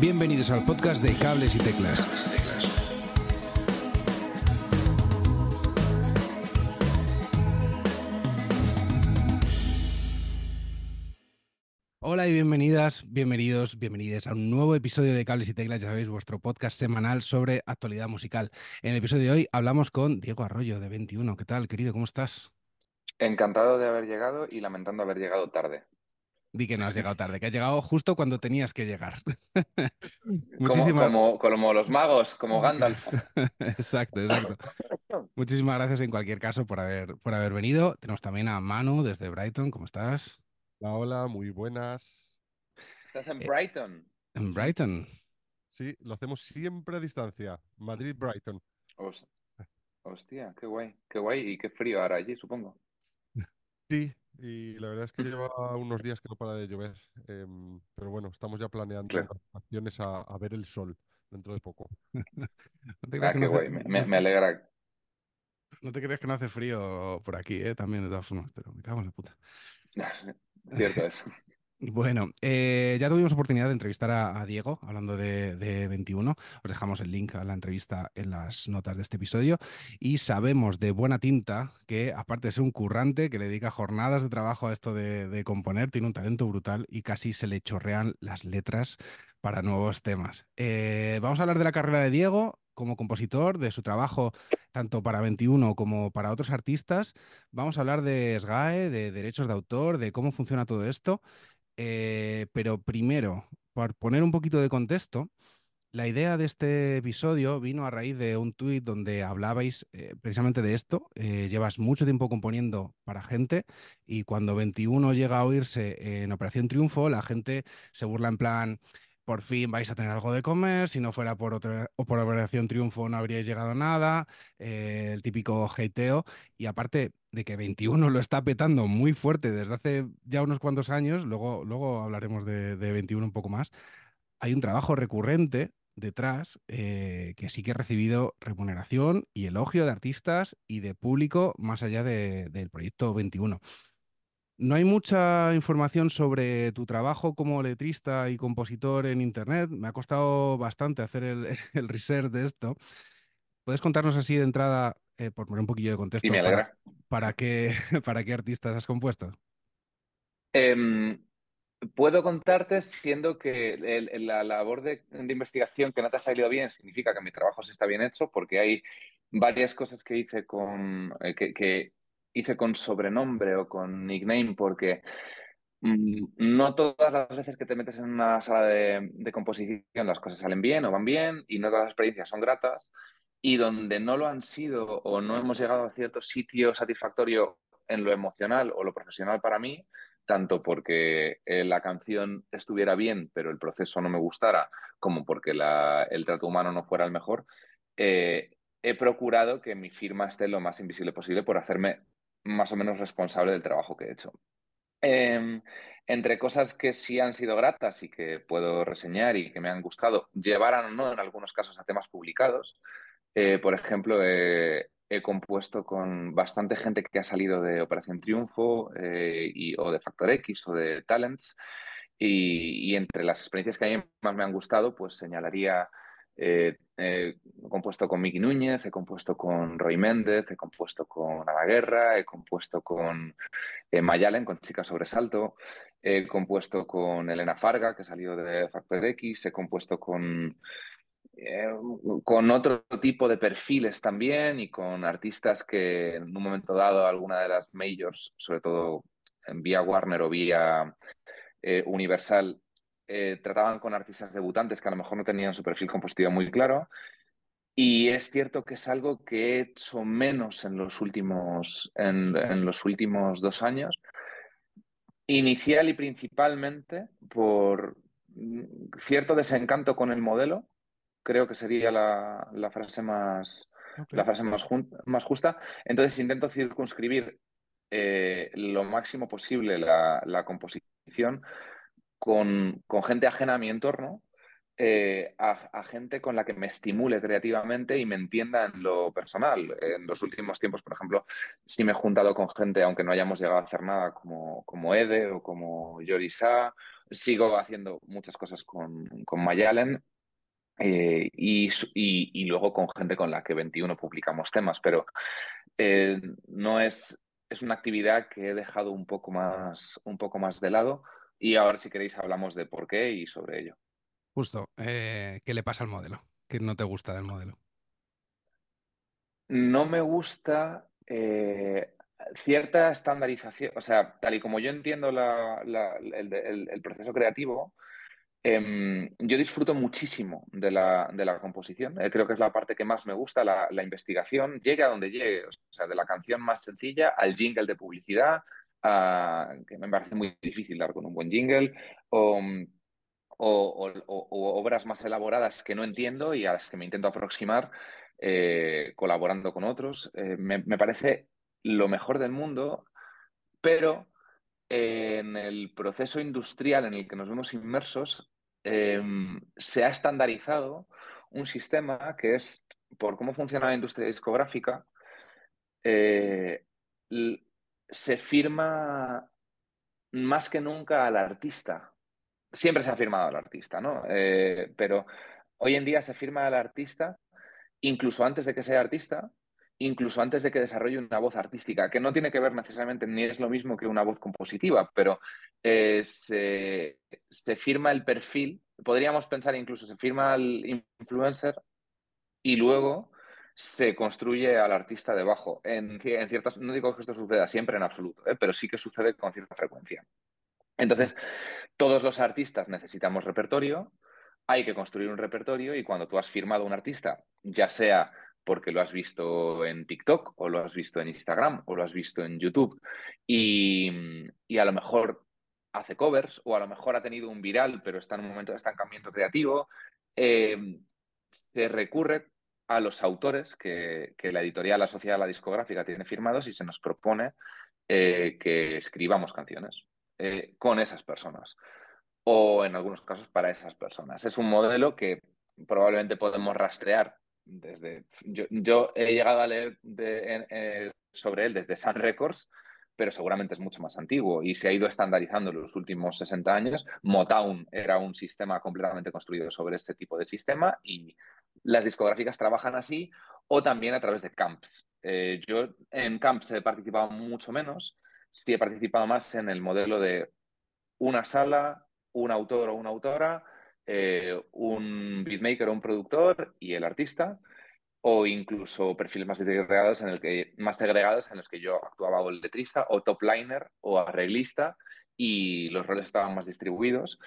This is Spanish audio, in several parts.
Bienvenidos al podcast de Cables y Teclas. Hola y bienvenidas, bienvenidos, bienvenidas a un nuevo episodio de Cables y Teclas, ya sabéis, vuestro podcast semanal sobre actualidad musical. En el episodio de hoy hablamos con Diego Arroyo de 21. ¿Qué tal, querido? ¿Cómo estás? Encantado de haber llegado y lamentando haber llegado tarde. Di que no has llegado tarde, que has llegado justo cuando tenías que llegar. Muchísimas... Como, como, los magos, como Gandalf. exacto, exacto. Muchísimas gracias en cualquier caso por haber, por haber venido. Tenemos también a Manu desde Brighton. ¿Cómo estás? Hola, hola, muy buenas. ¿Estás en Brighton? En Brighton. Sí, lo hacemos siempre a distancia. Madrid-Brighton. Hostia, qué guay, qué guay y qué frío ahora allí, supongo. Sí, y la verdad es que lleva unos días que no para de llover. Em, pero bueno, estamos ya planeando acciones a, ver el sol dentro de poco. ah, qué guay, me, alegra. No te crees que no hace frío por aquí, ¿eh? también de todas formas, pero me cago en la puta. Cierto es. Bueno, eh, ya tuvimos oportunidad de entrevistar a, Diego, hablando de, 21. Os dejamos el link a la entrevista en las notas de este episodio. Y sabemos de buena tinta que, aparte de ser un currante que le dedica jornadas de trabajo a esto de, componer, tiene un talento brutal y casi se le chorrean las letras para nuevos temas. Eh, vamos a hablar de la carrera de Diego, como compositor, de su trabajo tanto para 21 como para otros artistas. Vamos a hablar de SGAE, de derechos de autor, de cómo funciona todo esto. Eh, pero primero, por poner un poquito de contexto, la idea de este episodio vino a raíz de un tuit donde hablabais eh, precisamente de esto. Eh, llevas mucho tiempo componiendo para gente y cuando 21 llega a oírse en Operación Triunfo, la gente se burla en plan, por fin vais a tener algo de comer, si no fuera por, otra, o por Operación Triunfo no habríais llegado a nada, eh, el típico hateo, y aparte de que 21 lo está petando muy fuerte desde hace ya unos cuantos años, luego, luego hablaremos de, 21 un poco más, hay un trabajo recurrente detrás eh, que sí que ha recibido remuneración y elogio de artistas y de público más allá del proyecto 21. No hay mucha información sobre tu trabajo como letrista y compositor en Internet. Me ha costado bastante hacer el, research de esto. ¿Puedes contarnos así de entrada, eh, por poner un poquillo de contexto, para, qué, para qué artistas has compuesto? Em, puedo contarte siendo que la labor de, investigación que no te ha salido bien significa que mi trabajo se está bien hecho porque hay varias cosas que hice con eh, que hice con sobrenombre o con nickname porque mm, no todas las veces que te metes en una sala de, composición las cosas salen bien o van bien y no todas las experiencias son gratas y donde no lo han sido o no hemos llegado a cierto sitio satisfactorio en lo emocional o lo profesional para mí, tanto porque eh, la canción estuviera bien pero el proceso no me gustara, como porque el trato humano no fuera el mejor, eh, he procurado que mi firma esté lo más invisible posible por hacerme más o menos responsable del trabajo que he hecho. Em, entre cosas que sí han sido gratas y que puedo reseñar y que me han gustado, llevaran o no en algunos casos a temas publicados. Eh, por ejemplo, he compuesto con bastante gente que ha salido de Operación Triunfo eh, y, o de Factor X o de Talents. Y, y, entre las experiencias que a mí más me han gustado, pues señalaría eh, he compuesto con Miki Núñez, he compuesto con Roy Méndez, he compuesto con Ana Guerra, he compuesto con eh, Mayalen, con Chica Sobresalto, he compuesto con Elena Farga, que salió de Factor X, he compuesto con, eh, con otro tipo de perfiles también y con artistas que en un momento dado alguna de las majors, sobre todo en vía Warner o vía Universal, eh, trataban con artistas debutantes que a lo mejor no tenían su perfil compositivo muy claro. Y es cierto que es algo que he hecho menos en los últimos, en, los últimos dos años, inicial y principalmente por cierto desencanto con el modelo, creo que sería la, frase más, la frase más, más, justa. Entonces intento circunscribir eh, lo máximo posible la, la composición con, gente ajena a mi entorno, eh, a, gente con la que me estimule creativamente y me entienda en lo personal. En los últimos tiempos, por ejemplo, sí me he juntado con gente, aunque no hayamos llegado a hacer nada, como, como Ede o como Yorisa sigo haciendo muchas cosas con, con Mayalen eh, y, y, luego con gente con la que 21 publicamos temas, pero eh, no es, es una actividad que he dejado un poco, más, un poco más de lado y ahora si queréis hablamos de por qué y sobre ello. Justo, ¿qué le pasa al modelo? ¿Qué no te gusta del modelo? No me gusta eh, cierta estandarización, o sea, tal y como yo entiendo el, proceso creativo, em, yo disfruto muchísimo de la, composición. Eh, creo que es la parte que más me gusta, la, investigación, llegue a donde llegue, o sea, de la canción más sencilla al jingle de publicidad, que me parece muy difícil dar con un buen jingle, o obras más elaboradas que no entiendo y a las que me intento aproximar eh, colaborando con otros. Eh, me, parece lo mejor del mundo, pero en el proceso industrial en el que nos vemos inmersos, em, se ha estandarizado un sistema que es, por cómo funciona la industria discográfica, eh, se firma más que nunca al artista. Siempre se ha firmado al artista, ¿no? pero hoy en día se firma al artista incluso antes de que sea artista, incluso antes de que desarrolle una voz artística, que no tiene que ver necesariamente ni es lo mismo que una voz compositiva, pero eh, se, firma el perfil, podríamos pensar incluso se firma al influencer y luego se construye al artista debajo. En, ciertas, no digo que esto suceda siempre en absoluto, ¿eh? pero sí que sucede con cierta frecuencia. Entonces, todos los artistas necesitamos repertorio, hay que construir un repertorio y cuando tú has firmado un artista, ya sea porque lo has visto en TikTok o lo has visto en Instagram o lo has visto en YouTube y, a lo mejor hace covers o a lo mejor ha tenido un viral pero está en un momento de estancamiento creativo, eh, se recurre a los autores que, la editorial asociada a la discográfica tiene firmados y se nos propone eh, que escribamos canciones eh, con esas personas o en algunos casos para esas personas. Es un modelo que probablemente podemos rastrear desde... Yo, he llegado a leer eh, sobre él desde Sun Records, pero seguramente es mucho más antiguo y se ha ido estandarizando en los últimos 60 años. Motown era un sistema completamente construido sobre ese tipo de sistema y las discográficas trabajan así o también a través de camps. Eh, yo en camps he participado mucho menos, sí he participado más en el modelo de una sala, un autor o una autora, eh, un beatmaker o un productor y el artista, o incluso perfiles más segregados en, el que, más segregados en los que yo actuaba o letrista o top liner o arreglista y los roles estaban más distribuidos.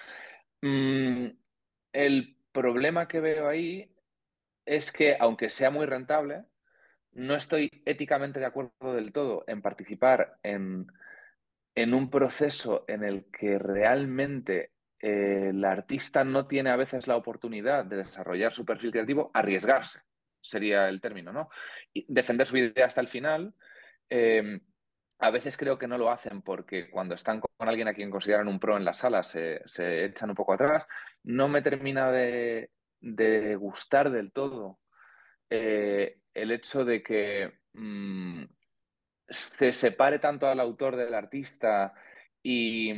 Mm, el problema que veo ahí es que, aunque sea muy rentable, no estoy éticamente de acuerdo del todo en participar en, en un proceso en el que realmente eh, el artista no tiene a veces la oportunidad de desarrollar su perfil creativo, arriesgarse, sería el término, ¿no? Defender su idea hasta el final. Em, a veces creo que no lo hacen porque cuando están con alguien a quien consideran un pro en la sala se, echan un poco atrás. No me termina de, gustar del todo eh, el hecho de que mm, se separe tanto al autor del artista y,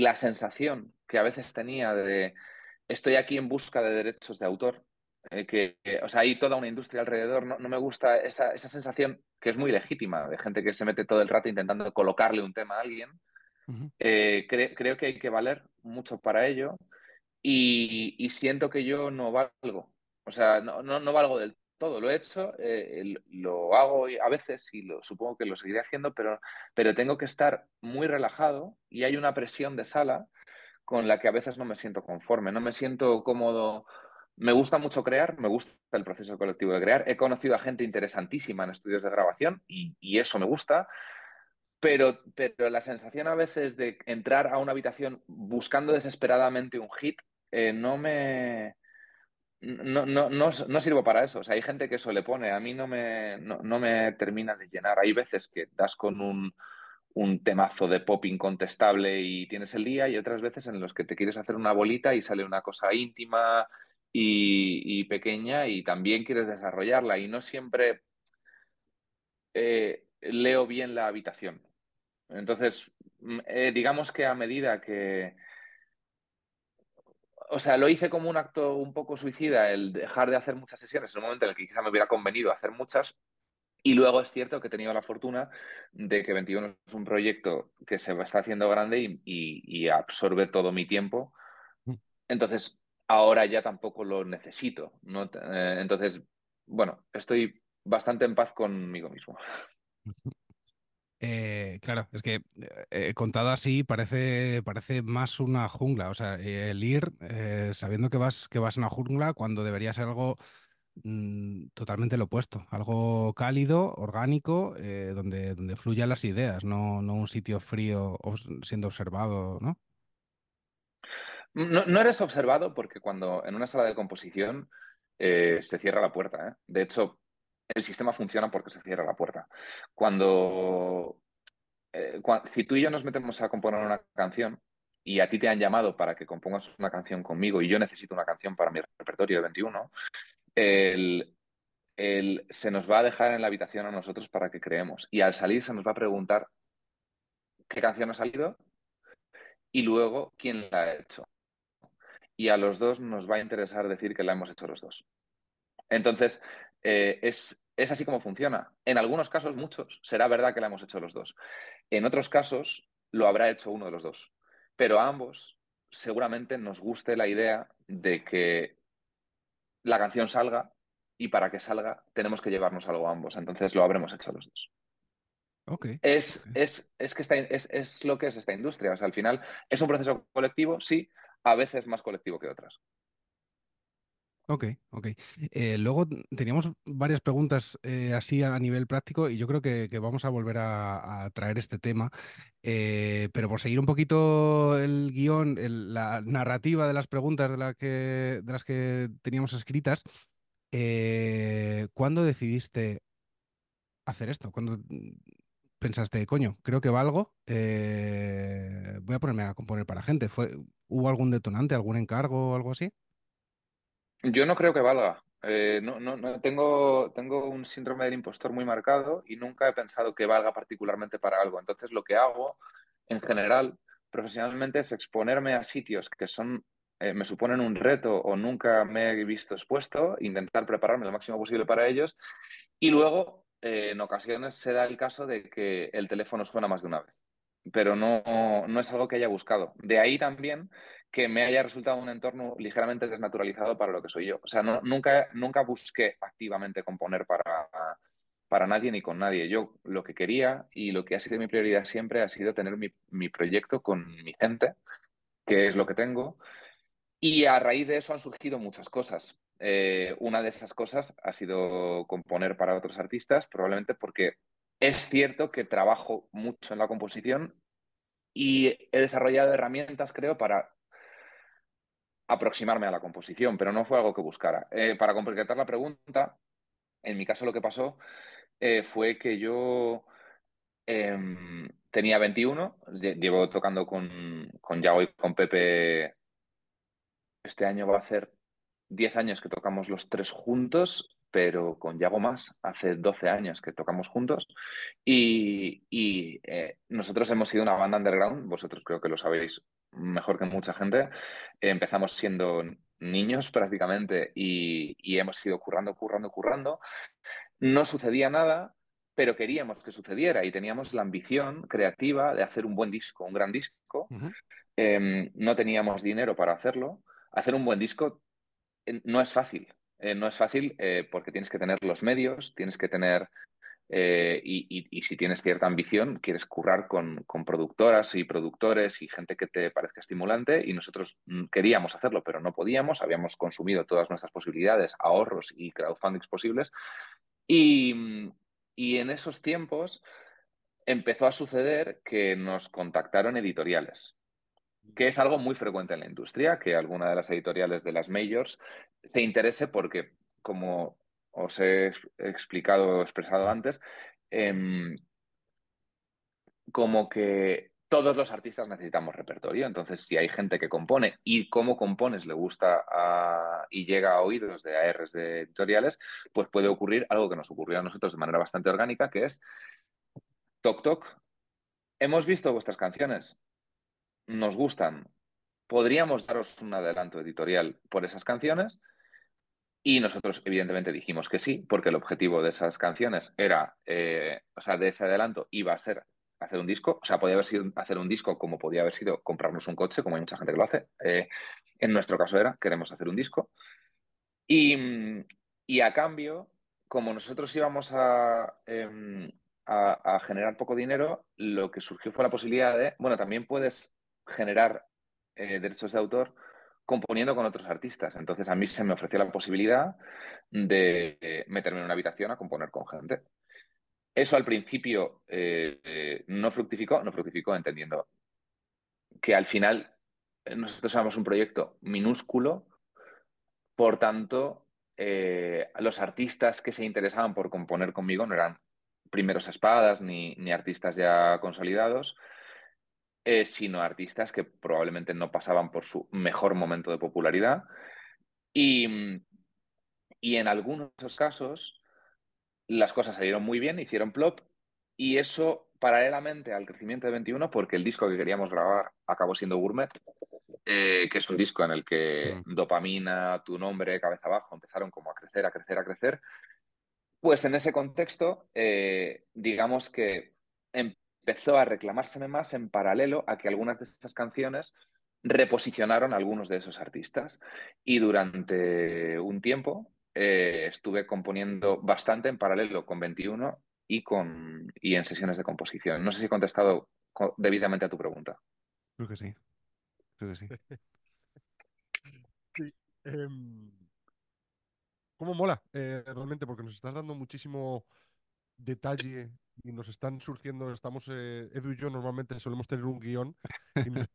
la sensación que a veces tenía de estoy aquí en busca de derechos de autor, eh, que, o sea, hay toda una industria alrededor, no, me gusta esa, sensación que es muy legítima de gente que se mete todo el rato intentando colocarle un tema a alguien. Eh, creo que hay que valer mucho para ello y, siento que yo no valgo, o sea, no, no, no valgo del todo lo he hecho, eh, lo hago a veces y lo, supongo que lo seguiré haciendo, pero, pero tengo que estar muy relajado y hay una presión de sala con la que a veces no me siento conforme, no me siento cómodo. Me gusta mucho crear, me gusta el proceso colectivo de crear. He conocido a gente interesantísima en estudios de grabación y, eso me gusta, pero, pero, la sensación a veces de entrar a una habitación buscando desesperadamente un hit eh, no me no, no, no, sirvo para eso. O sea, hay gente que eso le pone. A mí no me, no, me termina de llenar. Hay veces que das con un, un, temazo de pop incontestable y tienes el día, y otras veces en los que te quieres hacer una bolita y sale una cosa íntima y, pequeña y también quieres desarrollarla. Y no siempre eh, leo bien la habitación. Entonces, mm, eh, digamos que a medida que o sea, lo hice como un acto un poco suicida, el dejar de hacer muchas sesiones en un momento en el que quizá me hubiera convenido hacer muchas. Y luego es cierto que he tenido la fortuna de que 21 es un proyecto que se está haciendo grande y, y absorbe todo mi tiempo. Mm. Entonces, ahora ya tampoco lo necesito. ¿no? Eh, entonces, bueno, estoy bastante en paz conmigo mismo. Eh, claro, es que eh, contado así parece, parece más una jungla. O sea, el ir sabiendo que vas, que vas a una jungla cuando debería ser algo mm, totalmente lo opuesto. Algo cálido, orgánico, donde, donde fluyan las ideas, no, no un sitio frío siendo observado, ¿no? No, eres observado porque cuando en una sala de composición se cierra la puerta. De hecho, el sistema funciona porque se cierra la puerta. Cuando, eh, si tú y yo nos metemos a componer una canción y a ti te han llamado para que compongas una canción conmigo y yo necesito una canción para mi repertorio de 21, el, se nos va a dejar en la habitación a nosotros para que creemos. Y al salir se nos va a preguntar qué canción ha salido y luego quién la ha hecho. Y a los dos nos va a interesar decir que la hemos hecho los dos. Entonces, eh, es, es así como funciona. En algunos casos, muchos, será verdad que la hemos hecho los dos. En otros casos, lo habrá hecho uno de los dos. Pero a ambos seguramente nos guste la idea de que la canción salga y para que salga tenemos que llevarnos algo a ambos. Entonces lo habremos hecho los dos. Okay, es, Es, es, que es, es, lo que es esta industria. O sea, al final es un proceso colectivo, sí, a veces más colectivo que otras. Ok, ok. Eh, luego teníamos varias preguntas eh, así a nivel práctico y yo creo que, vamos a volver a, traer este tema, eh, pero por seguir un poquito el guion, la narrativa de las preguntas de, que, de las que teníamos escritas, ¿cuándo decidiste hacer esto? ¿Cuándo pensaste, coño, creo que valgo, voy a ponerme a componer para gente? ¿Fue, ¿Hubo algún detonante, algún encargo o algo así? Yo no creo que valga. Eh, no, no, tengo, tengo un síndrome del impostor muy marcado y nunca he pensado que valga particularmente para algo. Entonces, lo que hago en general, profesionalmente, es exponerme a sitios que son, eh, me suponen un reto o nunca me he visto expuesto, intentar prepararme lo máximo posible para ellos y luego, eh, en ocasiones, se da el caso de que el teléfono suena más de una vez pero no, no es algo que haya buscado. De ahí también que me haya resultado un entorno ligeramente desnaturalizado para lo que soy yo. O sea, nunca, nunca busqué activamente componer para, para nadie ni con nadie. Yo lo que quería y lo que ha sido mi prioridad siempre ha sido tener mi, proyecto con mi gente, que es lo que tengo. Y a raíz de eso han surgido muchas cosas. Eh, una de esas cosas ha sido componer para otros artistas, probablemente porque es cierto que trabajo mucho en la composición y he desarrollado herramientas, creo, para aproximarme a la composición, pero no fue algo que buscara. Eh, para completar la pregunta, en mi caso lo que pasó eh, fue que yo em, tenía 21, llevo tocando con, con Yago y con Pepe, este año va a ser 10 años que tocamos los tres juntos, pero con Yago más, hace 12 años que tocamos juntos y, eh, nosotros hemos sido una banda underground, vosotros creo que lo sabéis mejor que mucha gente. Empezamos siendo niños prácticamente y, hemos ido currando, currando, currando. No sucedía nada, pero queríamos que sucediera y teníamos la ambición creativa de hacer un buen disco, un gran disco. Em, no teníamos dinero para hacerlo. Hacer un buen disco eh, no es fácil. Eh, no es fácil eh, porque tienes que tener los medios, tienes que tener eh, y, si tienes cierta ambición, quieres currar con, productoras y productores y gente que te parezca estimulante y nosotros mm, queríamos hacerlo, pero no podíamos, habíamos consumido todas nuestras posibilidades, ahorros y crowdfundings posibles y, y en esos tiempos empezó a suceder que nos contactaron editoriales que es algo muy frecuente en la industria, que alguna de las editoriales de las majors se interese porque, como os he explicado o expresado antes, em, como que todos los artistas necesitamos repertorio. Entonces, si hay gente que compone y cómo compones le gusta y llega a oídos de ARs de editoriales, pues puede ocurrir algo que nos ocurrió a nosotros de manera bastante orgánica, que es, toc, toc, hemos visto vuestras canciones, nos gustan, podríamos daros un adelanto editorial por esas canciones. Y nosotros, evidentemente, dijimos que sí, porque el objetivo de esas canciones era, eh, o sea, de ese adelanto iba a ser hacer un disco. O sea, podía haber sido hacer un disco como podía haber sido comprarnos un coche, como hay mucha gente que lo hace. Eh, en nuestro caso era, queremos hacer un disco. Y, y a cambio, como nosotros íbamos a, em, a, a, generar poco dinero, lo que surgió fue la posibilidad de, bueno, también puedes generar eh, derechos de autor componiendo con otros artistas. Entonces a mí se me ofreció la posibilidad de meterme en una habitación a componer con gente. Eso al principio eh, no fructificó, no fructificó entendiendo que al final nosotros éramos un proyecto minúsculo, por tanto, eh, los artistas que se interesaban por componer conmigo no eran primeros espadas ni, ni artistas ya consolidados, eh, sino artistas que probablemente no pasaban por su mejor momento de popularidad. Y, y en algunos casos las cosas salieron muy bien, hicieron plop, y eso paralelamente al crecimiento de 21, porque el disco que queríamos grabar acabó siendo Gourmet, eh, que es un disco en el que mm. dopamina, tu nombre, cabeza abajo, empezaron como a crecer, a crecer, a crecer. Pues en ese contexto, eh, digamos que empezó a reclamárseme más en paralelo a que algunas de esas canciones reposicionaron a algunos de esos artistas. Y durante un tiempo eh, estuve componiendo bastante en paralelo con 21 y, con, y en sesiones de composición. No sé si he contestado debidamente a tu pregunta. Creo que sí. Creo que sí. sí. Eh, ¿Cómo mola? Eh, realmente, porque nos estás dando muchísimo detalle y nos están surgiendo, estamos, eh, Edu y yo normalmente solemos tener un guion y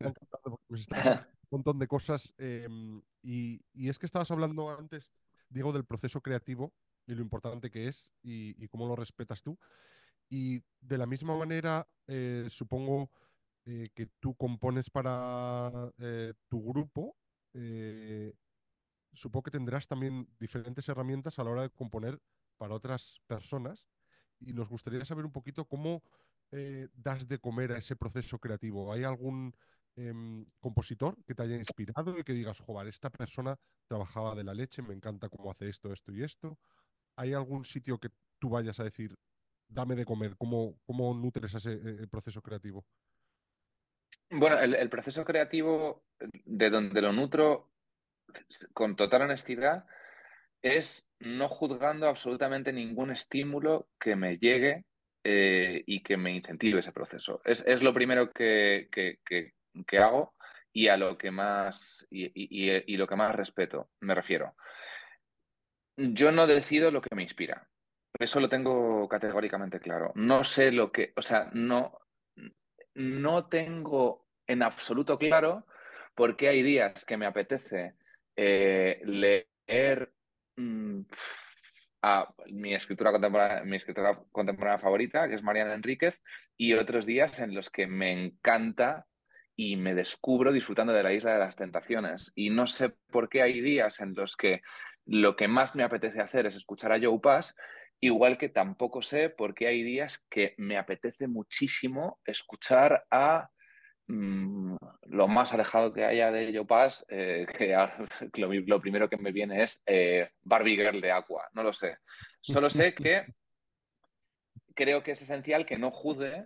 nos están un montón de cosas. Em, y, y, es que estabas hablando antes, Diego, del proceso creativo y lo importante que es y, y cómo lo respetas tú. Y de la misma manera, eh, supongo eh, que tú compones para eh, tu grupo. supongo que tendrás también diferentes herramientas a la hora de componer para otras personas y nos gustaría saber un poquito cómo eh, das de comer a ese proceso creativo. ¿Hay algún em, compositor que te haya inspirado y que digas, joder, esta persona trabajaba de la leche, me encanta cómo hace esto, esto y esto? ¿Hay algún sitio que tú vayas a decir, dame de comer? ¿Cómo, cómo nutres ese eh, proceso creativo? Bueno, el, proceso creativo, de donde lo nutro con total honestidad, es no juzgando absolutamente ningún estímulo que me llegue eh, y que me incentive ese proceso. Es, es lo primero que, que, que, hago y a lo que más y, y, y, lo que más respeto me refiero. Yo no decido lo que me inspira. Eso lo tengo categóricamente claro. No sé lo que, o sea, no, no tengo en absoluto claro por qué hay días que me apetece eh, leer a mi escritura contemporánea, mi escritora contemporánea favorita, que es Mariana Enríquez, y otros días en los que me encanta y me descubro disfrutando de la isla de las tentaciones. Y no sé por qué hay días en los que lo que más me apetece hacer es escuchar a Joe Pass, igual que tampoco sé por qué hay días que me apetece muchísimo escuchar a Mm, lo más alejado que haya de Yo Pass, eh, que lo, lo, primero que me viene es eh, Barbie Girl de Aqua. No lo sé. Solo sé que creo que es esencial que no juzgue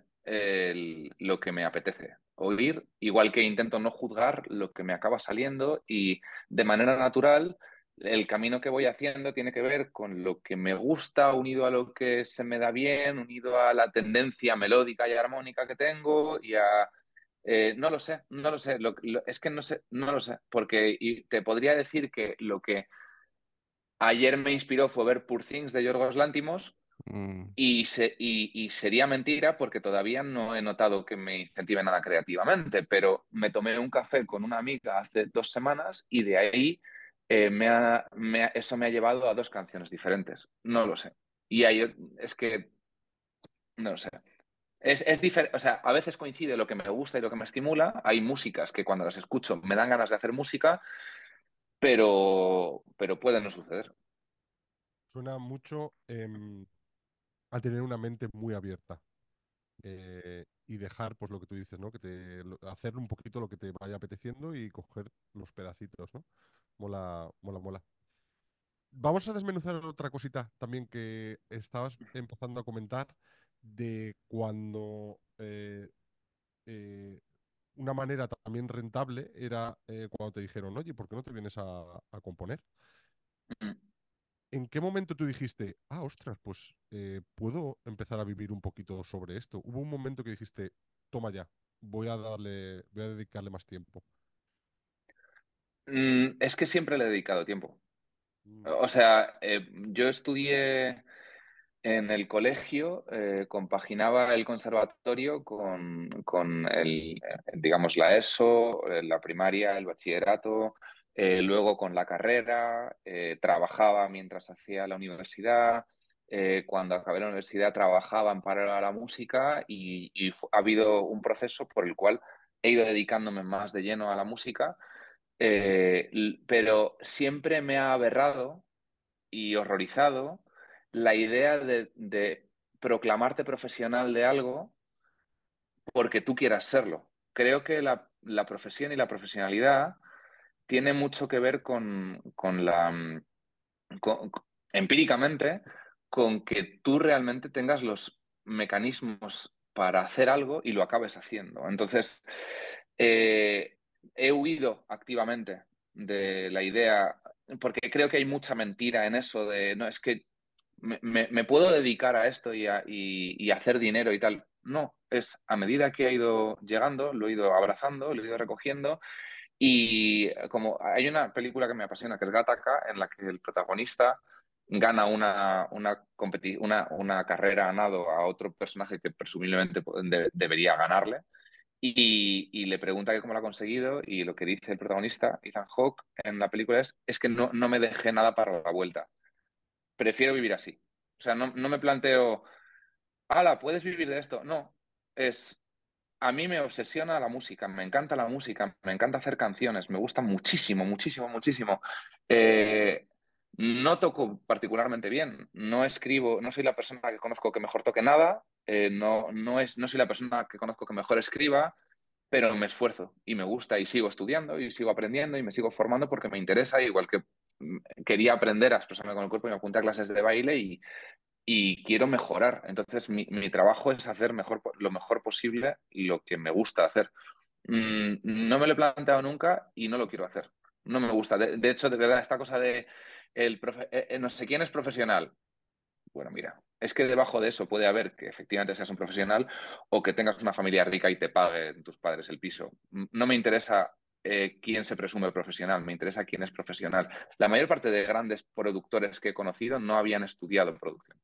lo que me apetece oír, igual que intento no juzgar lo que me acaba saliendo y de manera natural el camino que voy haciendo tiene que ver con lo que me gusta, unido a lo que se me da bien, unido a la tendencia melódica y armónica que tengo y a eh, no lo sé, no lo sé. Lo, lo, es que no sé, no lo sé. Porque te podría decir que lo que ayer me inspiró fue ver Poor Things de Yorgos Lántimos. Mm. Y, se, y, y, sería mentira porque todavía no he notado que me incentive nada creativamente, pero me tomé un café con una amiga hace dos semanas y de ahí eh, me ha, me ha, eso me ha llevado a dos canciones diferentes. No lo sé. Y ahí es que no lo sé. Es, es diferente, o sea, a veces coincide lo que me gusta y lo que me estimula. Hay músicas que cuando las escucho me dan ganas de hacer música, pero, pero puede no suceder. Suena mucho eh, a tener una mente muy abierta. Eh, y dejar, pues lo que tú dices, ¿no? Que te, hacer un poquito lo que te vaya apeteciendo y coger los pedacitos, ¿no? Mola, mola, mola. Vamos a desmenuzar otra cosita también que estabas empezando a comentar de cuando eh, eh, una manera también rentable era eh, cuando te dijeron, oye, ¿por qué no te vienes a, a componer? ¿En qué momento tú dijiste, ah, ostras, pues puedo empezar a vivir un poquito sobre esto? ¿Hubo un momento que dijiste, toma ya, voy a darle, voy a dedicarle más tiempo? Mm, es que siempre le he dedicado tiempo. Mm. O sea, yo estudié en el colegio, eh, compaginaba el conservatorio con, con el, eh, digamos, la ESO, la primaria, el bachillerato, luego con la carrera, trabajaba mientras hacía la universidad. cuando acabé la universidad trabajaba en paralelo a la música y, y ha habido un proceso por el cual he ido dedicándome más de lleno a la música eh, pero siempre me ha aberrado y horrorizado la idea de, proclamarte profesional de algo porque tú quieras serlo. Creo que la, profesión y la profesionalidad tiene mucho que ver con, la... empíricamente, con que tú realmente tengas los mecanismos para hacer algo y lo acabes haciendo. Entonces, eh, he huido activamente de la idea, porque creo que hay mucha mentira en eso de, no, es que me, puedo dedicar a esto y, hacer dinero y tal. No, es a medida que ha ido llegando, lo he ido abrazando, lo he ido recogiendo. Y como hay una película que me apasiona, que es Gattaca, en la que el protagonista gana una, una carrera a nado a otro personaje que presumiblemente debería ganarle y, le pregunta que cómo lo ha conseguido y lo que dice el protagonista, Ethan Hawke, en la película es, es que no, no me dejé nada para la vuelta. Prefiero vivir así. O sea, no, me planteo, ala, ¿puedes vivir de esto? No, es, a mí me obsesiona la música, me encanta la música, me encanta hacer canciones, me gusta muchísimo, muchísimo, muchísimo. Eh, no toco particularmente bien, no escribo, no soy la persona que conozco que mejor toque nada, eh, no, no, es, no soy la persona que conozco que mejor escriba, pero me esfuerzo y me gusta y sigo estudiando y sigo aprendiendo y me sigo formando porque me interesa, igual que quería aprender a expresarme con el cuerpo y me apunté a clases de baile y, quiero mejorar. Entonces mi, trabajo es hacer lo mejor posible lo que me gusta hacer. Mm, no me lo he planteado nunca y no lo quiero hacer. No me gusta. De, hecho, de verdad, esta cosa de el eh, eh, no sé quién es profesional, bueno, mira, es que debajo de eso puede haber que efectivamente seas un profesional o que tengas una familia rica y te paguen tus padres el piso. No me interesa eh, quién se presume profesional, me interesa quién es profesional. La mayor parte de grandes productores que he conocido no habían estudiado producción,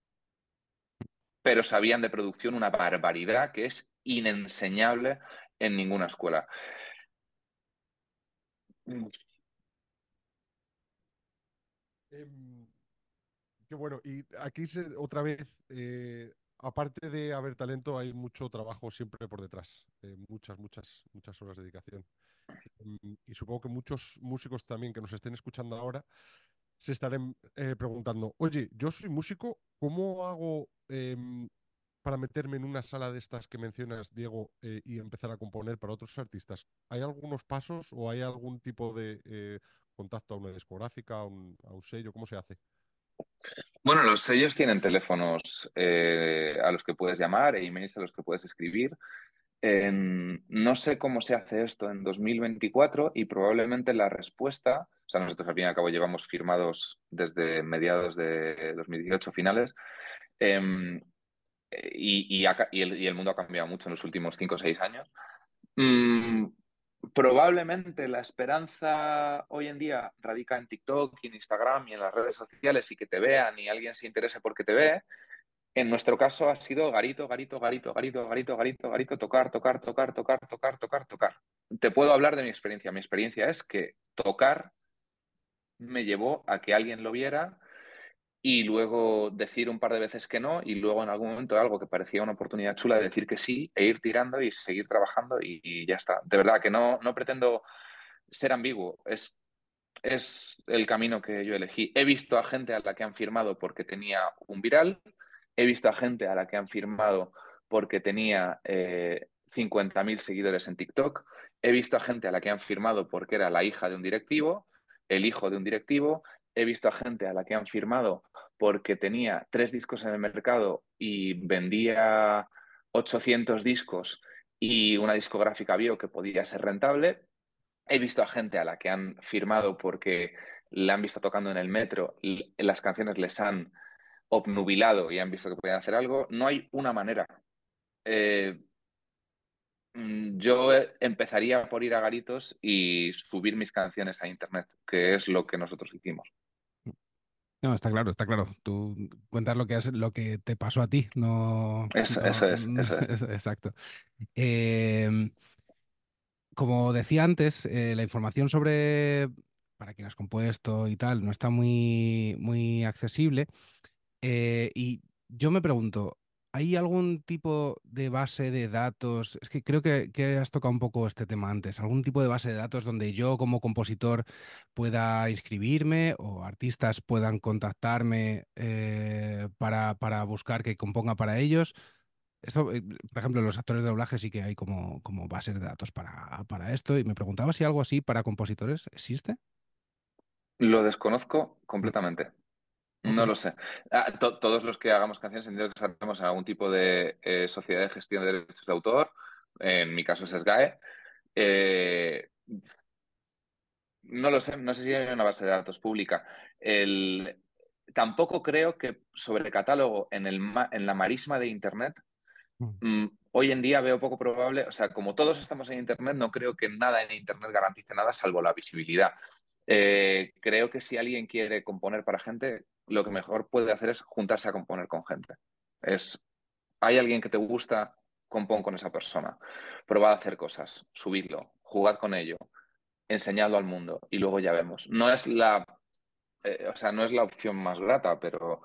pero sabían de producción una barbaridad que es inenseñable en ninguna escuela. Em, Qué bueno. Y aquí otra vez, eh, aparte de haber talento, hay mucho trabajo siempre por detrás. Eh, muchas, muchas, muchas horas de dedicación. Mm, y supongo que muchos músicos también que nos estén escuchando ahora se estarán eh, preguntando, oye, yo soy músico, ¿cómo hago em, para meterme en una sala de estas que mencionas, Diego, y empezar a componer para otros artistas? ¿Hay algunos pasos o hay algún tipo de contacto a una discográfica, a un sello? ¿Cómo se hace? Bueno, los sellos tienen teléfonos eh, a los que puedes llamar e emails a los que puedes escribir. No sé cómo se hace esto en 2024 y probablemente la respuesta, o sea, nosotros al fin y al cabo llevamos firmados desde mediados de 2018 finales, em, y, el, mundo ha cambiado mucho en los últimos 5 o 6 años. Mm, probablemente la esperanza hoy en día radica en TikTok y en Instagram y en las redes sociales y que te vean y alguien se interese porque te ve. En nuestro caso ha sido garito, garito, garito, garito, garito, garito, garito, tocar, tocar, tocar, tocar, tocar, tocar, tocar. Te puedo hablar de mi experiencia. Mi experiencia es que tocar me llevó a que alguien lo viera, y luego decir un par de veces que no y luego en algún momento algo que parecía una oportunidad chula de decir que sí e ir tirando y seguir trabajando y, ya está. De verdad que no, no pretendo ser ambiguo, es, es el camino que yo elegí. He visto a gente a la que han firmado porque tenía un viral, he visto a gente a la que han firmado porque tenía eh, 50.000 seguidores en TikTok. He visto a gente a la que han firmado porque era la hija de un directivo, el hijo de un directivo. He visto a gente a la que han firmado porque tenía tres discos en el mercado y vendía 800 discos y una discográfica vio que podía ser rentable. He visto a gente a la que han firmado porque la han visto tocando en el metro, y las canciones les han obnubilado y han visto que podían hacer algo. No hay una manera. Eh, mm, yo empezaría por ir a garitos y subir mis canciones a internet, que es lo que nosotros hicimos. No, está claro, está claro. Tú cuentas lo que, has, lo que te pasó a ti, no. Eso, eso es, eso es. Exacto. Em, como decía antes, eh, la información sobre para quien has compuesto y tal no está muy, muy accesible. Eh, y yo me pregunto, ¿Hay algún tipo de base de datos? Es que creo que, has tocado un poco este tema antes. ¿Algún tipo de base de datos donde yo como compositor pueda inscribirme o artistas puedan contactarme eh, para, buscar que componga para ellos? Eh, por ejemplo, los actores de doblaje sí que hay como, como base de datos para, para esto. Y me preguntaba si algo así para compositores existe. Lo desconozco completamente. No lo sé. Ah, todos los que hagamos canciones entiendo que estaremos en algún tipo de eh, sociedad de gestión de derechos de autor. En mi caso es SGAE. Eh, no lo sé, no sé si hay una base de datos pública. Tampoco creo que sobre catálogo en, el en la marisma de Internet, mm. Mm, hoy en día veo poco probable, o sea, como todos estamos en Internet, no creo que nada en Internet garantice nada salvo la visibilidad. Eh, creo que si alguien quiere componer para gente, lo que mejor puede hacer es juntarse a componer con gente. Es, hay alguien que te gusta, compón con esa persona. Probad a hacer cosas, subidlo, jugad con ello, enseñadlo al mundo y luego ya vemos. No es la, eh, o sea, no es la opción más grata, pero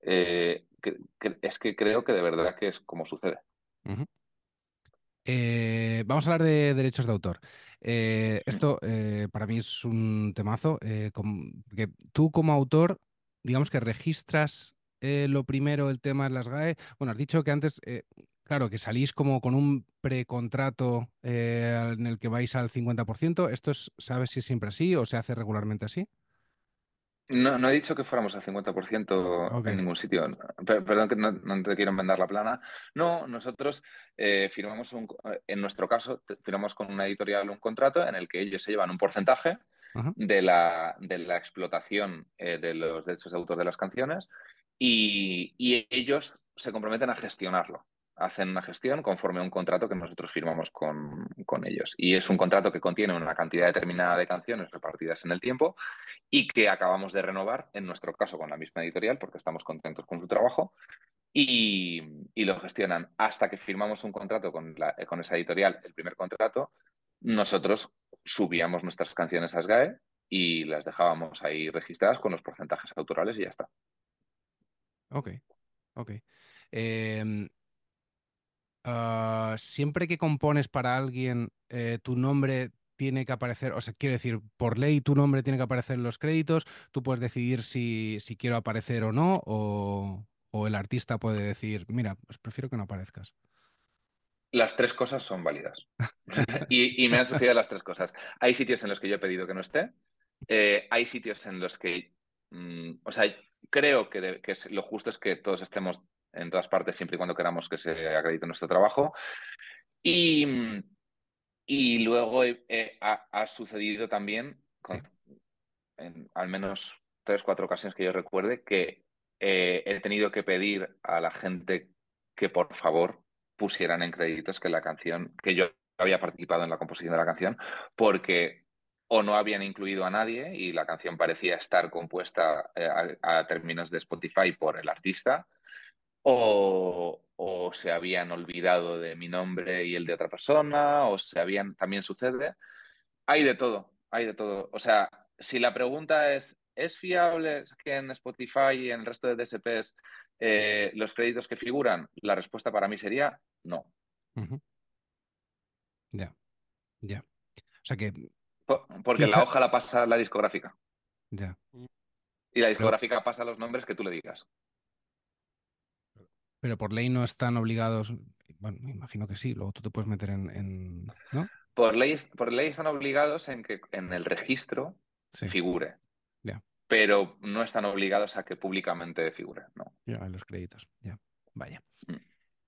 eh, es que creo que de verdad que es como sucede. Eh, vamos a hablar de derechos de autor. esto para mí es un temazo, porque tú como autor digamos que registras eh, lo primero el tema de las GAE. Bueno, has dicho que antes, eh, claro, que salís como con un precontrato eh, en el que vais al 50%. ¿Esto es, sabes si es siempre así o se hace regularmente así? No, no he dicho que fuéramos al 50% en ningún sitio. perdón que no, te quiero mandar la plana. No, nosotros firmamos un, en nuestro caso, firmamos con una editorial un contrato en el que ellos se llevan un porcentaje de la, de la, explotación eh, de los derechos de autor de las canciones y, ellos se comprometen a gestionarlo. Hacen una gestión conforme a un contrato que nosotros firmamos con, ellos. Y es un contrato que contiene una cantidad determinada de canciones repartidas en el tiempo y que acabamos de renovar, en nuestro caso con la misma editorial, porque estamos contentos con su trabajo, y, lo gestionan hasta que firmamos un contrato con, con esa editorial, el primer contrato, nosotros subíamos nuestras canciones a SGAE y las dejábamos ahí registradas con los porcentajes autorales y ya está. Ok, ok. Em, ah, siempre que compones para alguien, eh, tu nombre tiene que aparecer, o sea, quiero decir, por ley tu nombre tiene que aparecer en los créditos, tú puedes decidir si, si quiero aparecer o no, o, o el artista puede decir, mira, pues prefiero que no aparezcas. Las tres cosas son válidas. y, me han sucedido las tres cosas. Hay sitios en los que yo he pedido que no esté. Eh, hay sitios en los que, mm, o sea, creo que, lo justo es que todos estemos en todas partes siempre y cuando queramos que se acredite nuestro trabajo. Y, y luego ha, sucedido también, en al menos tres, cuatro ocasiones que yo recuerde, que eh, he tenido que pedir a la gente que por favor pusieran en créditos que la canción, que yo había participado en la composición de la canción, porque o no habían incluido a nadie y la canción parecía estar compuesta eh, a, términos de Spotify por el artista, o, se habían olvidado de mi nombre y el de otra persona, o se habían, también sucede. Hay de todo, hay de todo. O sea, si la pregunta es, ¿es fiable que en Spotify y en el resto de DSPs eh, los créditos que figuran? La respuesta para mí sería no. Ya, ya. O sea que... porque la hoja la pasa la discográfica. Ya. Y la discográfica pasa los nombres que tú le digas. Pero por ley no están obligados, bueno, me imagino que sí, luego tú te puedes meter en, en- ¿no? Por ley, por ley están obligados en que en el registro Sí, figure, Ya. pero no están obligados a que públicamente figure, ¿no? ya, en los créditos, ya, vaya. Mm.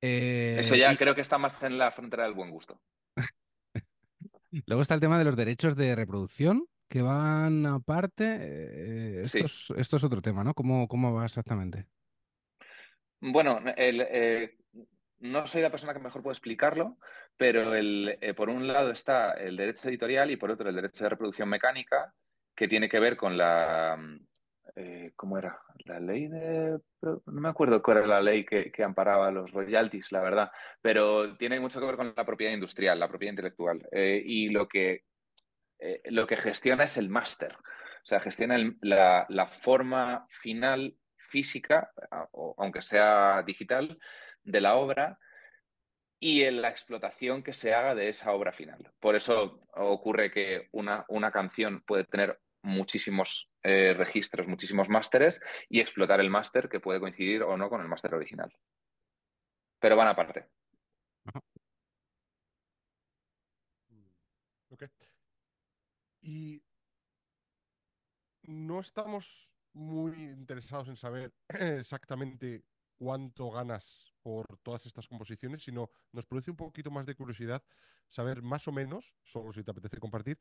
Eh, Eso ya y creo que está más en la frontera del buen gusto. luego está el tema de los derechos de reproducción, que van aparte. eh, esto Sí. es, esto es otro tema, ¿no? ¿Cómo, cómo va exactamente? Bueno, el, eh, no soy la persona que mejor puede explicarlo, pero el, eh, por un lado está el derecho editorial y por otro el derecho de reproducción mecánica, que tiene que ver con la... mm, eh, ¿cómo era? La ley de... No me acuerdo cuál era la ley que, que amparaba los royalties, la verdad, pero tiene mucho que ver con la propiedad industrial, la propiedad intelectual. Eh, y lo que, eh, lo que gestiona es el máster. O sea, gestiona el- la, la forma final física, aunque sea digital, de la obra y en la explotación que se haga de esa obra final. Por eso ocurre que una, una canción puede tener muchísimos eh, registros, muchísimos másteres y explotar el máster que puede coincidir o no con el máster original. Pero van aparte. Y no estamos muy interesados en saber exactamente cuánto ganas por todas estas composiciones, sino nos produce un poquito más de curiosidad saber más o menos, solo si te apetece compartir,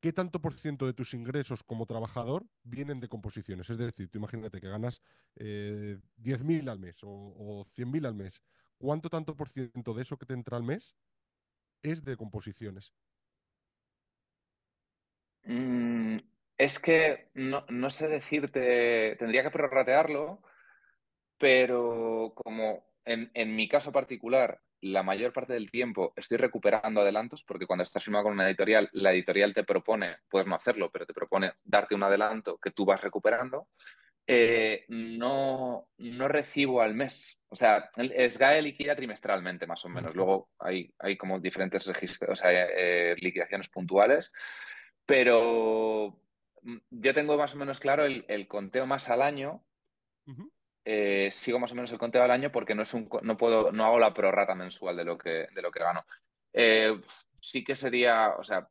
qué tanto por ciento de tus ingresos como trabajador vienen de composiciones. Es decir, tú imagínate que ganas eh, 10.000 al mes o, o 100.000 al mes. ¿Cuánto tanto por ciento de eso que te entra al mes es de composiciones? Mm, es que no, no sé decirte, tendría que prorratearlo, pero como en, en mi caso particular, la mayor parte del tiempo estoy recuperando adelantos, porque cuando estás firmado con una editorial, la editorial te propone, puedes no hacerlo, pero te propone darte un adelanto que tú vas recuperando. eh, no, no recibo al mes. O sea, SGAE liquida trimestralmente, más o menos. Luego hay, hay como diferentes registros, o sea, eh, liquidaciones puntuales, pero yo tengo más o menos claro el, el conteo más al año. Eh, sigo más o menos el conteo al año porque no es un no puedo, no hago la prorrata mensual de lo que, de lo que gano. Eh, sí que sería, o sea,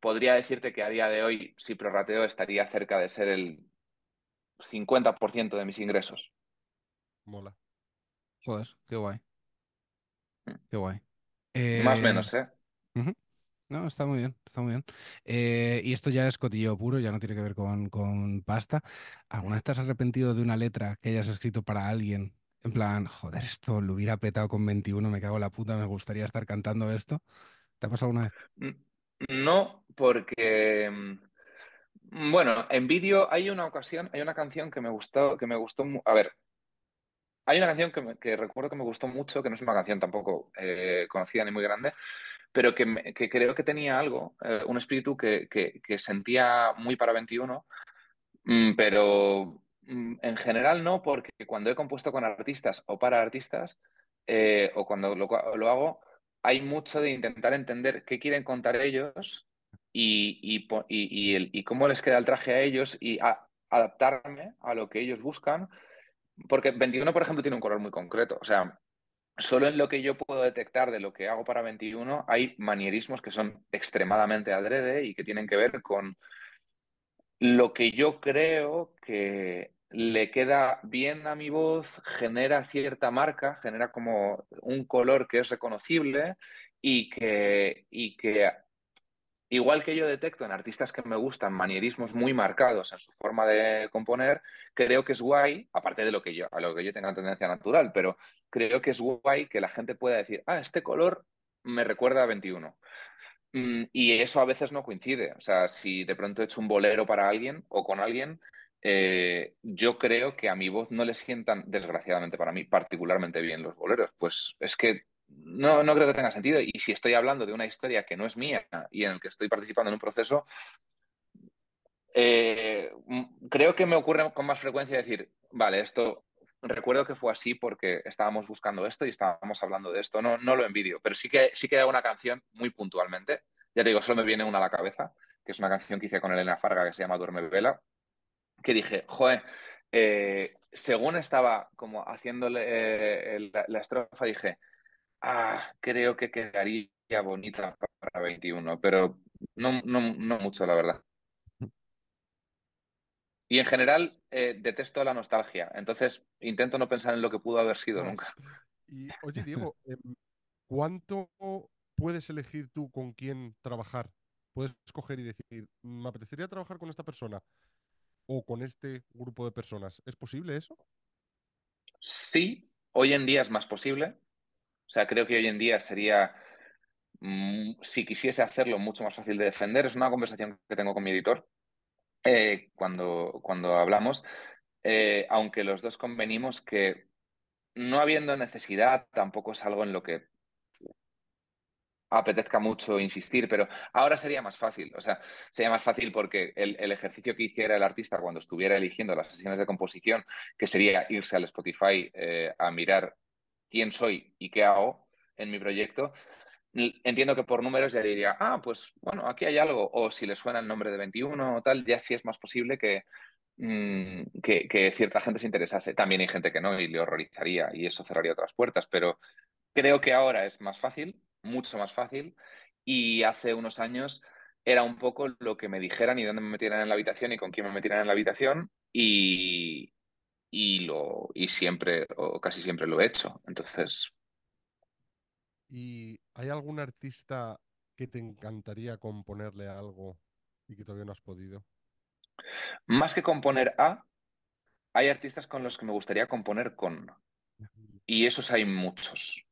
podría decirte que a día de hoy, si prorrateo, estaría cerca de ser el 50% de mis ingresos. Mola. Joder, qué guay. Mm. Qué guay. Más o Eh, menos, ¿eh? ujú. No, está muy bien, está muy bien. Eh, y esto ya es cotillo puro, ya no tiene que ver con, con pasta. ¿Alguna vez te has arrepentido de una letra que hayas escrito para alguien? En plan, joder, esto lo hubiera petado con 21, me cago en la puta, me gustaría estar cantando esto. ¿Te ha pasado alguna vez? Mm, No, porque mm, bueno, en vídeo hay una ocasión, hay una canción que me gustó, que me gustó, a ver, hay una canción que, me- recuerdo que me gustó mucho, que no es una canción tampoco eh, conocida ni muy grande, pero que, creo que tenía algo, eh, un espíritu que, sentía muy para 21, mm, pero mm, en general no, porque cuando he compuesto con artistas o para artistas, eh, o cuando lo, hago, hay mucho de intentar entender qué quieren contar ellos y, cómo les queda el traje a ellos y adaptarme a lo que ellos buscan. Porque 21, por ejemplo, tiene un color muy concreto. O sea, solo en lo que yo puedo detectar de lo que hago para 21 hay manierismos que son extremadamente adrede y que tienen que ver con lo que yo creo que le queda bien a mi voz, genera cierta marca, genera como un color que es reconocible y que, y que igual que yo detecto en artistas que me gustan manierismos muy marcados en su forma de componer, creo que es guay, aparte de lo que yo, a lo que yo tenga tendencia natural, pero creo que es guay que la gente pueda decir, ah, este color me recuerda a 21. Mm, Y eso a veces no coincide. O sea, si de pronto he hecho un bolero para alguien o con alguien, eh, yo creo que a mi voz no le sientan, desgraciadamente para mí, particularmente bien los boleros. Pues es que no, no creo que tenga sentido. Y si estoy hablando de una historia que no es mía y en el que estoy participando en un proceso, eh, creo que me ocurre con más frecuencia decir, vale, esto recuerdo que fue así porque estábamos buscando esto y estábamos hablando de esto. No, no lo envidio, pero sí que, sí que hay una canción muy puntualmente. Ya te digo, solo me viene una a la cabeza, que es una canción que hice con Elena Farga que se llama Duerme Vela, que dije, joder, eh, según estaba como haciéndole eh, la estrofa, dije, Ah, creo que quedaría bonita para 21, pero no, no, no mucho, la verdad. Y en general eh, detesto la nostalgia, entonces intento no pensar en lo que pudo haber sido No. nunca. Y oye, Diego, em, ¿cuánto puedes elegir tú con quién trabajar? Puedes escoger y decir, me apetecería trabajar con esta persona o con este grupo de personas. ¿Es posible eso? Sí, hoy en día es más posible. O sea, creo que hoy en día sería, mm, si quisiese hacerlo, mucho más fácil de defender. Es una conversación que tengo con mi editor eh, cuando, cuando hablamos, eh, aunque los dos convenimos que no habiendo necesidad, tampoco es algo en lo que apetezca mucho insistir, pero ahora sería más fácil. O sea, sería más fácil porque el, ejercicio que hiciera el artista cuando estuviera eligiendo las sesiones de composición, que sería irse al Spotify eh, a mirar quién soy y qué hago en mi proyecto, entiendo que por números ya diría, ah, pues bueno, aquí hay algo, o si le suena el nombre de 21 o tal, ya sí es más posible que, mmm, que, que, cierta gente se interesase. También hay gente que no y le horrorizaría y eso cerraría otras puertas, pero creo que ahora es más fácil, mucho más fácil, y hace unos años era un poco lo que me dijeran y dónde me metieran en la habitación y con quién me metieran en la habitación y, y, lo, y siempre o casi siempre lo he hecho. Entonces, ¿Y hay algún artista que te encantaría componerle algo y que todavía no has podido? Más que componer a, hay artistas con los que me gustaría componer con. Y esos hay muchos.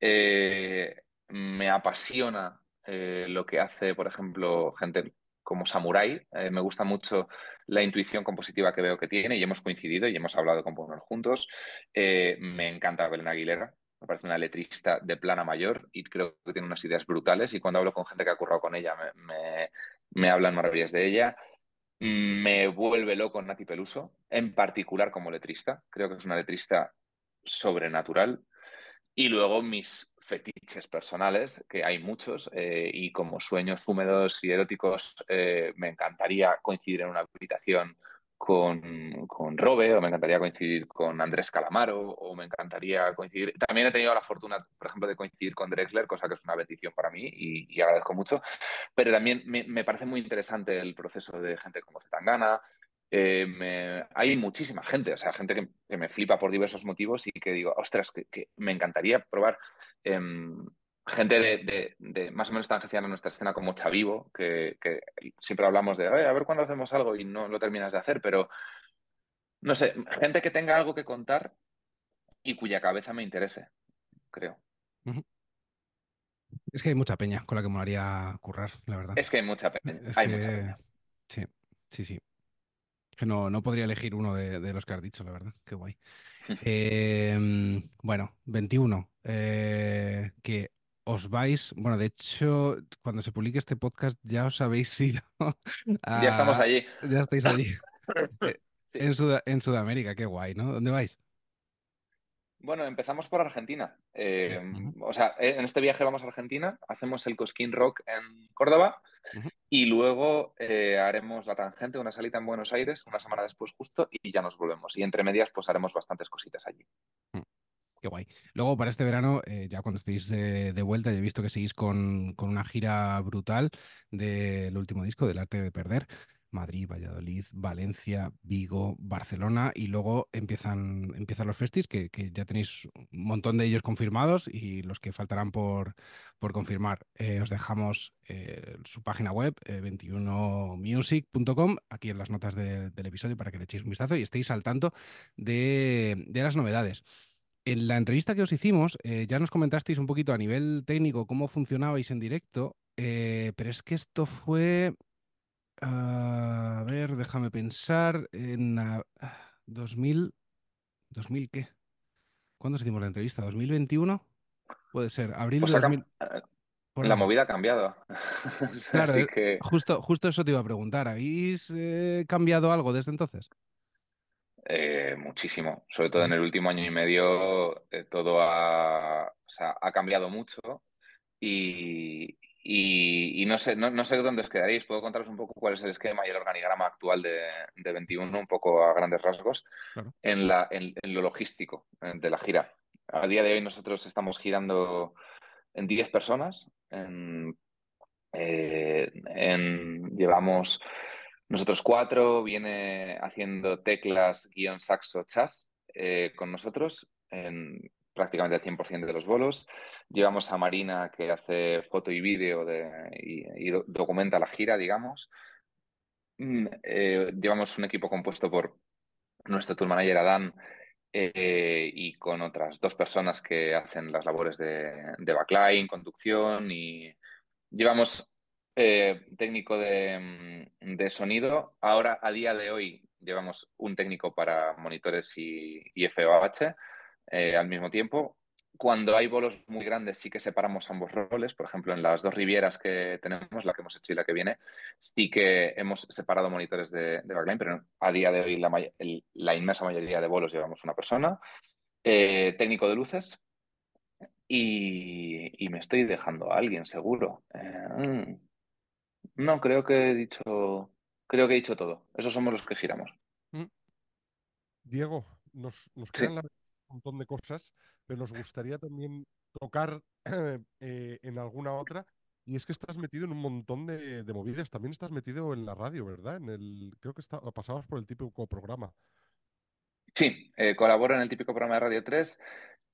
Eh, me apasiona eh, lo que hace, por ejemplo, gente como Samurai. Eh, me gusta mucho la intuición compositiva que veo que tiene y hemos coincidido y hemos hablado de componer juntos. me encanta Belén Aguilera. Me parece una letrista de plana mayor y creo que tiene unas ideas brutales. Y cuando hablo con gente que ha currado con ella, me, me, me hablan maravillas de ella. Me vuelve loco Nati Peluso, en particular como letrista. Creo que es una letrista sobrenatural. Y luego mis fetiches personales, que hay muchos, eh, y como sueños húmedos y eróticos, eh, me encantaría coincidir en una habitación con, con Robe, o me encantaría coincidir con Andrés Calamaro, o me encantaría coincidir. También he tenido la fortuna, por ejemplo, de coincidir con Drexler, cosa que es una bendición para mí y, agradezco mucho. Pero también me, parece muy interesante el proceso de gente como Zetangana. Eh, hay muchísima gente, o sea, gente que, me flipa por diversos motivos y que digo, ostras, que me encantaría probar. Eh, gente de, de, de, más o menos tangencial a nuestra escena como Chavivo, que, que siempre hablamos de a ver cuándo hacemos algo y no lo terminas de hacer, pero no sé, gente que tenga algo que contar y cuya cabeza me interese, creo. Es que hay mucha peña con la que me haría currar, la verdad. Es que hay mucha peña. Es hay que... mucha peña. Sí, sí, sí. Que no, no podría elegir uno de, de, los que has dicho, la verdad. Qué guay. eh, bueno, 21. Eh, que os vais, bueno, de hecho, cuando se publique este podcast ya os habéis ido. A, ya estamos allí. Ya estáis allí. sí. en, Sud en, Sudamérica, qué guay, ¿no? ¿Dónde vais? Bueno, empezamos por Argentina. Eh, uh -huh. O sea, en este viaje vamos a Argentina, hacemos el Cosquín Rock en Córdoba uh -huh. y luego eh, haremos la tangente, una salita en Buenos Aires, una semana después justo, y ya nos volvemos. Y entre medias, pues haremos bastantes cositas allí. Uh -huh. Qué guay. Luego, para este verano, eh, ya cuando estéis de, de, vuelta, ya he visto que seguís con, con una gira brutal del último disco, del arte de perder. Madrid, Valladolid, Valencia, Vigo, Barcelona y luego empiezan, empiezan los festis que, ya tenéis un montón de ellos confirmados y los que faltarán por, por confirmar. Eh, os dejamos eh, su página web, eh, 21music.com, aquí en las notas de, del episodio para que le echéis un vistazo y estéis al tanto de, de las novedades. En la entrevista que os hicimos, eh, ya nos comentasteis un poquito a nivel técnico cómo funcionabais en directo, eh, pero es que esto fue a ver, déjame pensar. En uh, 2000. ¿2000 qué? ¿Cuándo hicimos la entrevista? ¿2021? Puede ser. Abril pues de 2000. La movida ha cambiado. claro, Así que... justo, justo eso te iba a preguntar. ¿Habéis eh, cambiado algo desde entonces? Eh, muchísimo. Sobre todo en el último año y medio, eh, todo ha, o sea, ha cambiado mucho. Y, y, y, no sé, no, no, sé dónde os quedaréis. Puedo contaros un poco cuál es el esquema y el organigrama actual de, de 21, un poco a grandes rasgos, claro. en, la, en, en, lo logístico de la gira. a día de hoy nosotros estamos girando en 10 personas. En, eh, en, llevamos nosotros cuatro, viene haciendo teclas, guion, saxo, chas eh, con nosotros en prácticamente el 100% de los bolos. Llevamos a Marina que hace foto y vídeo y, y, documenta la gira, digamos. Mm, eh, llevamos un equipo compuesto por nuestro tour manager Adán eh, y con otras dos personas que hacen las labores de backline, conducción y llevamos eh, técnico de, de, sonido. Ahora, a día de hoy, llevamos un técnico para monitores y, y FOH eh, al mismo tiempo. Cuando hay bolos muy grandes sí que separamos ambos roles. Por ejemplo, en las dos rivieras que tenemos, la que hemos hecho y la que viene, sí que hemos separado monitores de, de backline, pero a día de hoy la, inmensa mayoría de bolos llevamos una persona. Eh, técnico de luces, y, me estoy dejando a alguien, seguro. Eh, no, creo que he dicho. Creo que he dicho todo. Esos somos los que giramos. Mm. Diego, nos, nos quedan sí. la, un montón de cosas, pero nos gustaría también tocar eh, en alguna otra. Y es que estás metido en un montón de, de, movidas. También estás metido en la radio, ¿verdad? En el, creo que está, pasabas por el típico programa. Sí, eh, colaboro en el típico programa de Radio 3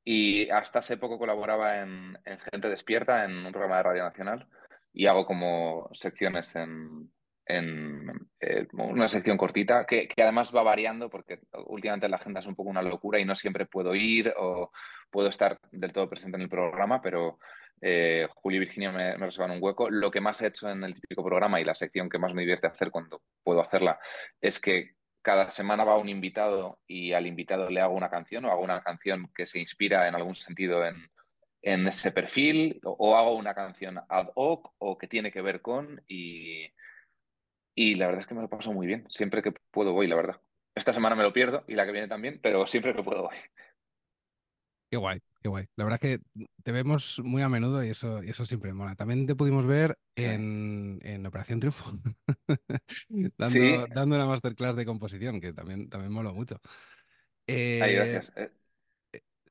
y hasta hace poco colaboraba en, en Gente Despierta, en un programa de Radio Nacional y hago como secciones en, en eh, una sección cortita que, que, además va variando porque últimamente la agenda es un poco una locura y no siempre puedo ir o puedo estar del todo presente en el programa, pero eh, Julio y Virginia me, me, reservan un hueco. Lo que más he hecho en el típico programa y la sección que más me divierte hacer cuando puedo hacerla es que cada semana va un invitado y al invitado le hago una canción o hago una canción que se inspira en algún sentido en, en ese perfil o hago una canción ad hoc o que tiene que ver con y, y la verdad es que me lo paso muy bien. Siempre que puedo voy, la verdad. Esta semana me lo pierdo y la que viene también, pero siempre que puedo voy. Qué guay, qué guay. La verdad es que te vemos muy a menudo y eso, y eso siempre mola. También te pudimos ver en, en Operación Triunfo, dando, ¿Sí? dando una masterclass de composición, que también, también mola mucho. Eh, Ay, gracias.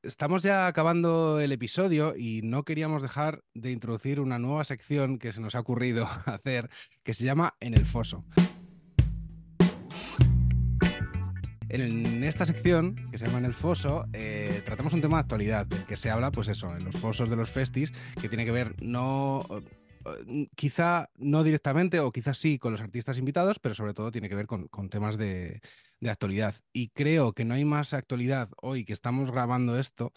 Estamos ya acabando el episodio y no queríamos dejar de introducir una nueva sección que se nos ha ocurrido hacer, que se llama En el Foso. En esta sección, que se llama En el Foso, eh, tratamos un tema de actualidad, del que se habla, pues eso, en los fosos de los festis, que tiene que ver no quizá no directamente o quizás sí con los artistas invitados, pero sobre todo tiene que ver con, temas de, actualidad. Y creo que no hay más actualidad hoy que estamos grabando esto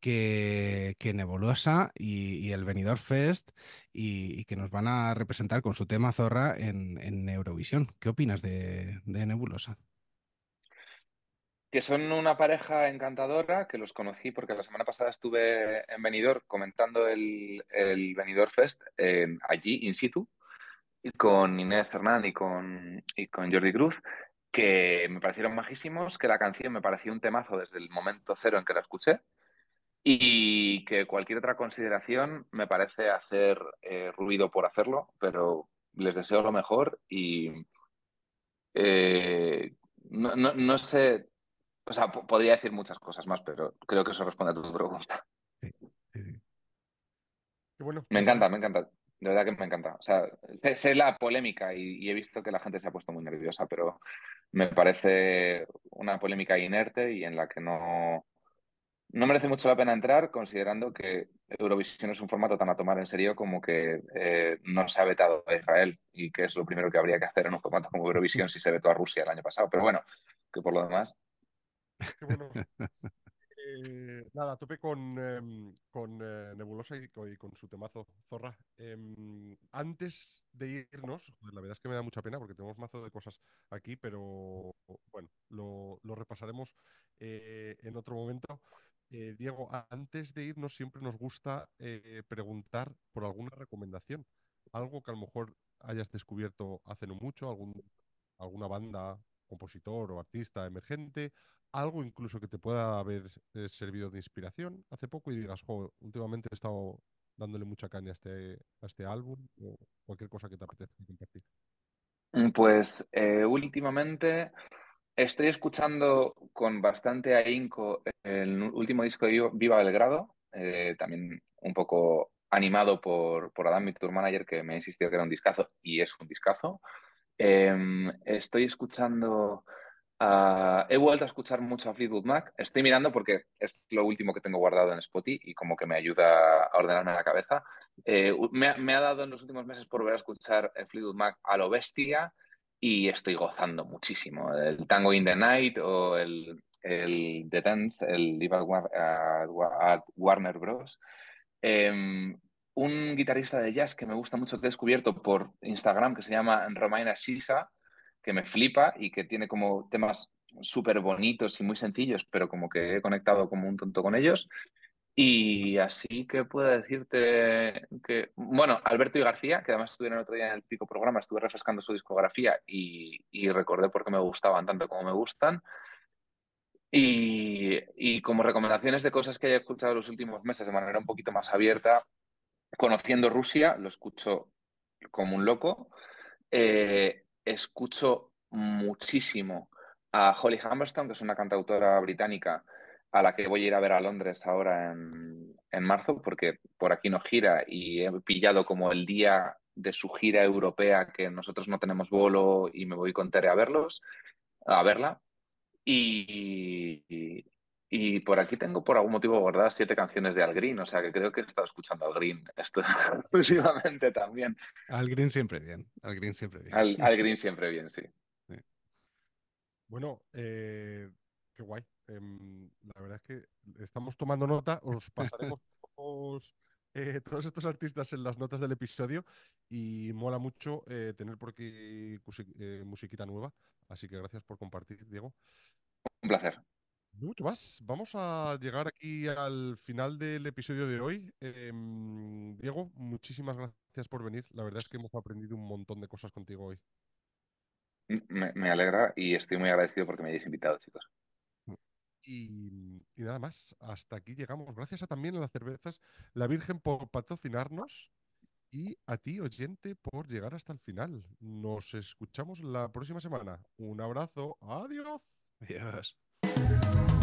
que, Nebulosa y, el Benidorm Fest y, que nos van a representar con su tema Zorra en, Eurovisión. ¿Qué opinas de Nebulosa? Que son una pareja encantadora, que los conocí porque la semana pasada estuve en Benidorm comentando el, el Benidorm Fest eh, allí, in situ, con Inés Hernán y con, y con Jordi Cruz, que me parecieron majísimos, que la canción me pareció un temazo desde el momento cero en que la escuché y que cualquier otra consideración me parece hacer eh, ruido por hacerlo, pero les deseo lo mejor y eh, no, no, no sé o sea, podría decir muchas cosas más, pero creo que eso responde a tu pregunta. Sí, sí, sí. Bueno, me encanta, me encanta. De verdad que me encanta. O sea, sé, sé la polémica y, y, he visto que la gente se ha puesto muy nerviosa, pero me parece una polémica inerte y en la que no, no merece mucho la pena entrar, considerando que Eurovisión es un formato tan a tomar en serio como que eh, no se ha vetado a Israel y que es lo primero que habría que hacer en un formato como Eurovisión si se vetó a Rusia el año pasado. Pero bueno, que por lo demás Bueno. Eh, nada, tope con, eh, con eh, Nebulosa y con, y con, su temazo Zorra. Em, antes de irnos, la verdad es que me da mucha pena porque tenemos mazo de cosas aquí, pero bueno, lo, lo repasaremos en otro momento. Diego, antes de irnos siempre nos gusta preguntar por alguna recomendación. Algo que a lo mejor hayas descubierto hace no mucho, algún, alguna banda, compositor o artista emergente, algo incluso que te pueda haber eh, servido de inspiración hace poco y digas, jo, últimamente he estado dándole mucha caña a este, a este álbum o cualquier cosa que te apetezca compartir? Mm, pues eh, últimamente estoy escuchando con bastante ahínco el último disco de Viva Belgrado, eh, también un poco animado por, por Adam, mi tour manager, que me ha insistido que era un discazo y es un discazo. Em, estoy escuchando Ah, he vuelto a escuchar mucho a Fleetwood Mac. Estoy mirando porque es lo último que tengo guardado en Spotify y como que me ayuda a ordenarme la cabeza. Eh, me, ha dado en los últimos meses por ver a escuchar Fleetwood Mac a lo bestia y estoy gozando muchísimo. El Tango in the Night o el, el The Dance, el Live at, Warner Bros. Em, un guitarrista de jazz que me gusta mucho que he descubierto por Instagram que se llama Romaina Sisa que me flipa y que tiene como temas súper bonitos y muy sencillos, pero como que he conectado como un tonto con ellos. Y así que puedo decirte que, bueno, Alberto y García, que además estuvieron el otro día en el Pico Programa, estuve refrescando su discografía y, recordé por qué me gustaban tanto como me gustan. Y, y, como recomendaciones de cosas que haya escuchado los últimos meses de manera un poquito más abierta, conociendo Rusia, lo escucho como un loco. Eh, escucho muchísimo a Holly Humberstone, que es una cantautora británica a la que voy a ir a ver a Londres ahora en, marzo, porque por aquí no gira y he pillado como el día de su gira europea que nosotros no tenemos vuelo y me voy con Tere a verlos, a verla. Y, por aquí tengo por algún motivo guardadas siete canciones de Al Green, o sea que creo que he estado escuchando Al Green esto exclusivamente también. Al Green siempre bien, Al Green siempre bien. Al, Green siempre bien, sí. Bueno, eh, qué guay. Em, la verdad es que estamos tomando nota, os pasaremos eh, todos, estos artistas en las notas del episodio y mola mucho eh, tener por aquí musiquita nueva. Así que gracias por compartir, Diego. Un placer. Mucho más. Vamos a llegar aquí al final del episodio de hoy. Em, Diego, muchísimas gracias por venir. La verdad es que hemos aprendido un montón de cosas contigo hoy. Me, alegra y estoy muy agradecido porque me hayáis invitado, chicos. Y, nada más, hasta aquí llegamos. Gracias a también a las cervezas La Virgen por patrocinarnos y a ti, oyente, por llegar hasta el final. Nos escuchamos la próxima semana. Un abrazo. Adiós. Adiós.